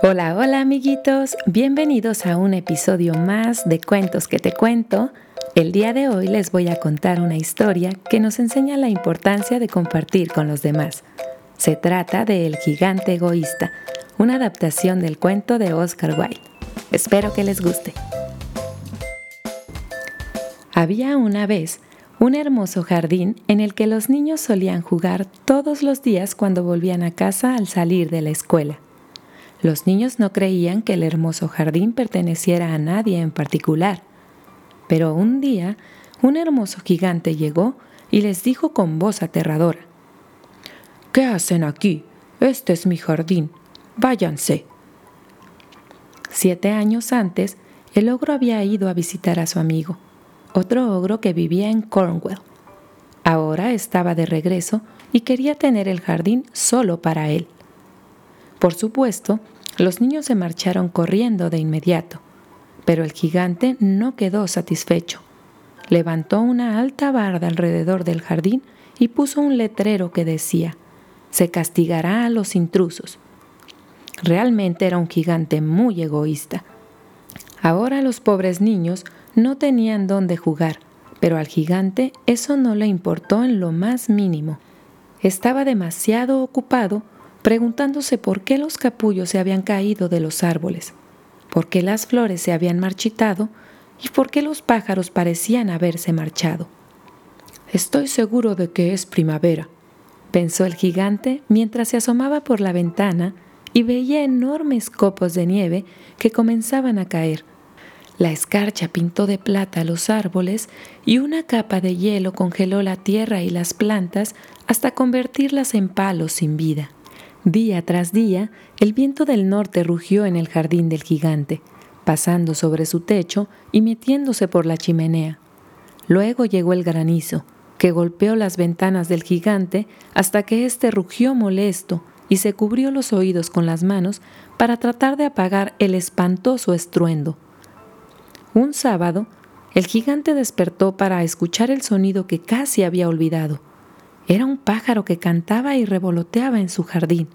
Hola, hola amiguitos, bienvenidos a un episodio más de Cuentos que te cuento. El día de hoy les voy a contar una historia que nos enseña la importancia de compartir con los demás. Se trata de El gigante egoísta, una adaptación del cuento de Oscar Wilde. Espero que les guste. Había una vez un hermoso jardín en el que los niños solían jugar todos los días cuando volvían a casa al salir de la escuela. Los niños no creían que el hermoso jardín perteneciera a nadie en particular. Pero un día, un hermoso gigante llegó y les dijo con voz aterradora, ¿Qué hacen aquí? Este es mi jardín. Váyanse. Siete años antes, el ogro había ido a visitar a su amigo, otro ogro que vivía en Cornwall. Ahora estaba de regreso y quería tener el jardín solo para él. Por supuesto, los niños se marcharon corriendo de inmediato, pero el gigante no quedó satisfecho. Levantó una alta barda alrededor del jardín y puso un letrero que decía, se castigará a los intrusos. Realmente era un gigante muy egoísta. Ahora los pobres niños no tenían dónde jugar, pero al gigante eso no le importó en lo más mínimo. Estaba demasiado ocupado preguntándose por qué los capullos se habían caído de los árboles, por qué las flores se habían marchitado y por qué los pájaros parecían haberse marchado. Estoy seguro de que es primavera, pensó el gigante mientras se asomaba por la ventana y veía enormes copos de nieve que comenzaban a caer. La escarcha pintó de plata los árboles y una capa de hielo congeló la tierra y las plantas hasta convertirlas en palos sin vida. Día tras día, el viento del norte rugió en el jardín del gigante, pasando sobre su techo y metiéndose por la chimenea. Luego llegó el granizo, que golpeó las ventanas del gigante hasta que éste rugió molesto y se cubrió los oídos con las manos para tratar de apagar el espantoso estruendo. Un sábado, el gigante despertó para escuchar el sonido que casi había olvidado. Era un pájaro que cantaba y revoloteaba en su jardín.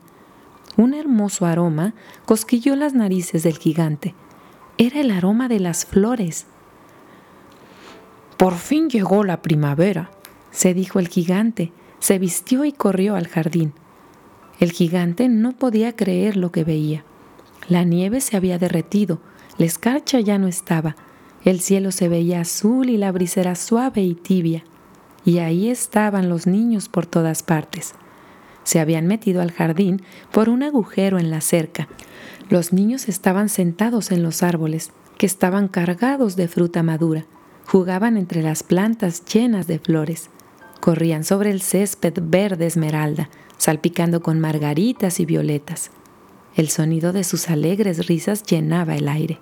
Un hermoso aroma cosquilló las narices del gigante. Era el aroma de las flores. Por fin llegó la primavera, se dijo el gigante. Se vistió y corrió al jardín. El gigante no podía creer lo que veía. La nieve se había derretido, la escarcha ya no estaba, el cielo se veía azul y la brisera suave y tibia. Y ahí estaban los niños por todas partes se habían metido al jardín por un agujero en la cerca. Los niños estaban sentados en los árboles, que estaban cargados de fruta madura. Jugaban entre las plantas llenas de flores. Corrían sobre el césped verde esmeralda, salpicando con margaritas y violetas. El sonido de sus alegres risas llenaba el aire.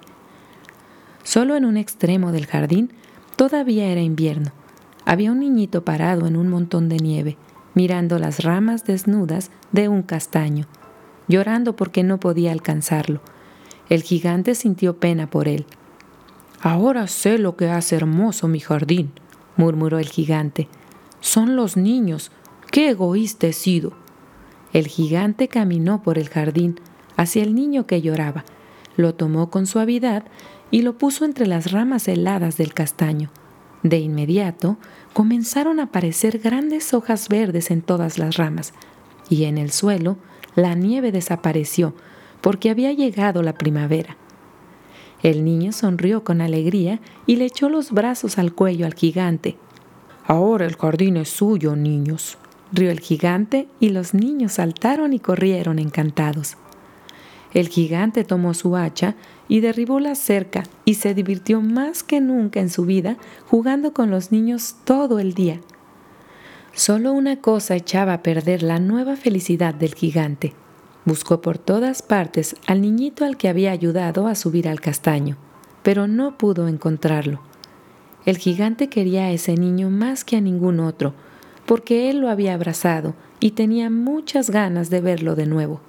Solo en un extremo del jardín todavía era invierno. Había un niñito parado en un montón de nieve mirando las ramas desnudas de un castaño, llorando porque no podía alcanzarlo. El gigante sintió pena por él. Ahora sé lo que hace hermoso mi jardín, murmuró el gigante. Son los niños. Qué egoísta he sido. El gigante caminó por el jardín hacia el niño que lloraba, lo tomó con suavidad y lo puso entre las ramas heladas del castaño. De inmediato comenzaron a aparecer grandes hojas verdes en todas las ramas, y en el suelo la nieve desapareció porque había llegado la primavera. El niño sonrió con alegría y le echó los brazos al cuello al gigante. Ahora el jardín es suyo, niños, rió el gigante y los niños saltaron y corrieron encantados. El gigante tomó su hacha y derribó la cerca y se divirtió más que nunca en su vida jugando con los niños todo el día. Solo una cosa echaba a perder la nueva felicidad del gigante. Buscó por todas partes al niñito al que había ayudado a subir al castaño, pero no pudo encontrarlo. El gigante quería a ese niño más que a ningún otro, porque él lo había abrazado y tenía muchas ganas de verlo de nuevo.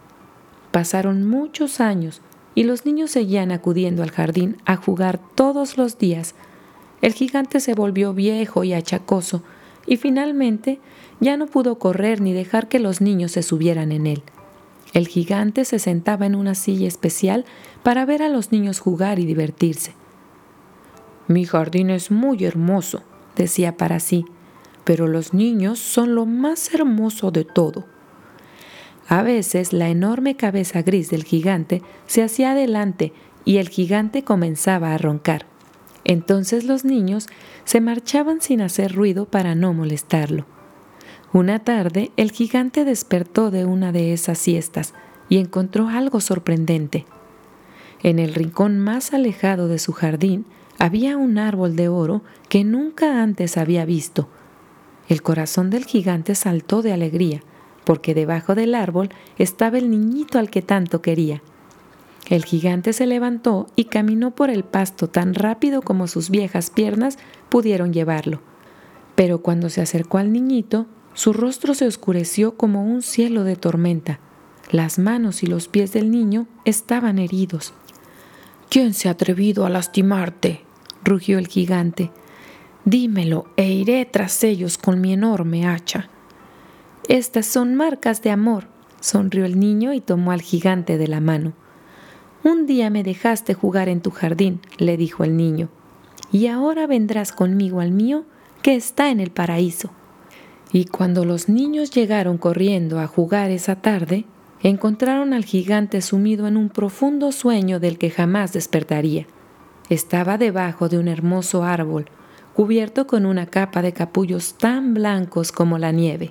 Pasaron muchos años y los niños seguían acudiendo al jardín a jugar todos los días. El gigante se volvió viejo y achacoso y finalmente ya no pudo correr ni dejar que los niños se subieran en él. El gigante se sentaba en una silla especial para ver a los niños jugar y divertirse. Mi jardín es muy hermoso, decía para sí, pero los niños son lo más hermoso de todo. A veces la enorme cabeza gris del gigante se hacía adelante y el gigante comenzaba a roncar. Entonces los niños se marchaban sin hacer ruido para no molestarlo. Una tarde el gigante despertó de una de esas siestas y encontró algo sorprendente. En el rincón más alejado de su jardín había un árbol de oro que nunca antes había visto. El corazón del gigante saltó de alegría, porque debajo del árbol estaba el niñito al que tanto quería. El gigante se levantó y caminó por el pasto tan rápido como sus viejas piernas pudieron llevarlo. Pero cuando se acercó al niñito, su rostro se oscureció como un cielo de tormenta. Las manos y los pies del niño estaban heridos. ¿Quién se ha atrevido a lastimarte? rugió el gigante. Dímelo e iré tras ellos con mi enorme hacha. Estas son marcas de amor, sonrió el niño y tomó al gigante de la mano. Un día me dejaste jugar en tu jardín, le dijo el niño, y ahora vendrás conmigo al mío, que está en el paraíso. Y cuando los niños llegaron corriendo a jugar esa tarde, encontraron al gigante sumido en un profundo sueño del que jamás despertaría. Estaba debajo de un hermoso árbol, cubierto con una capa de capullos tan blancos como la nieve.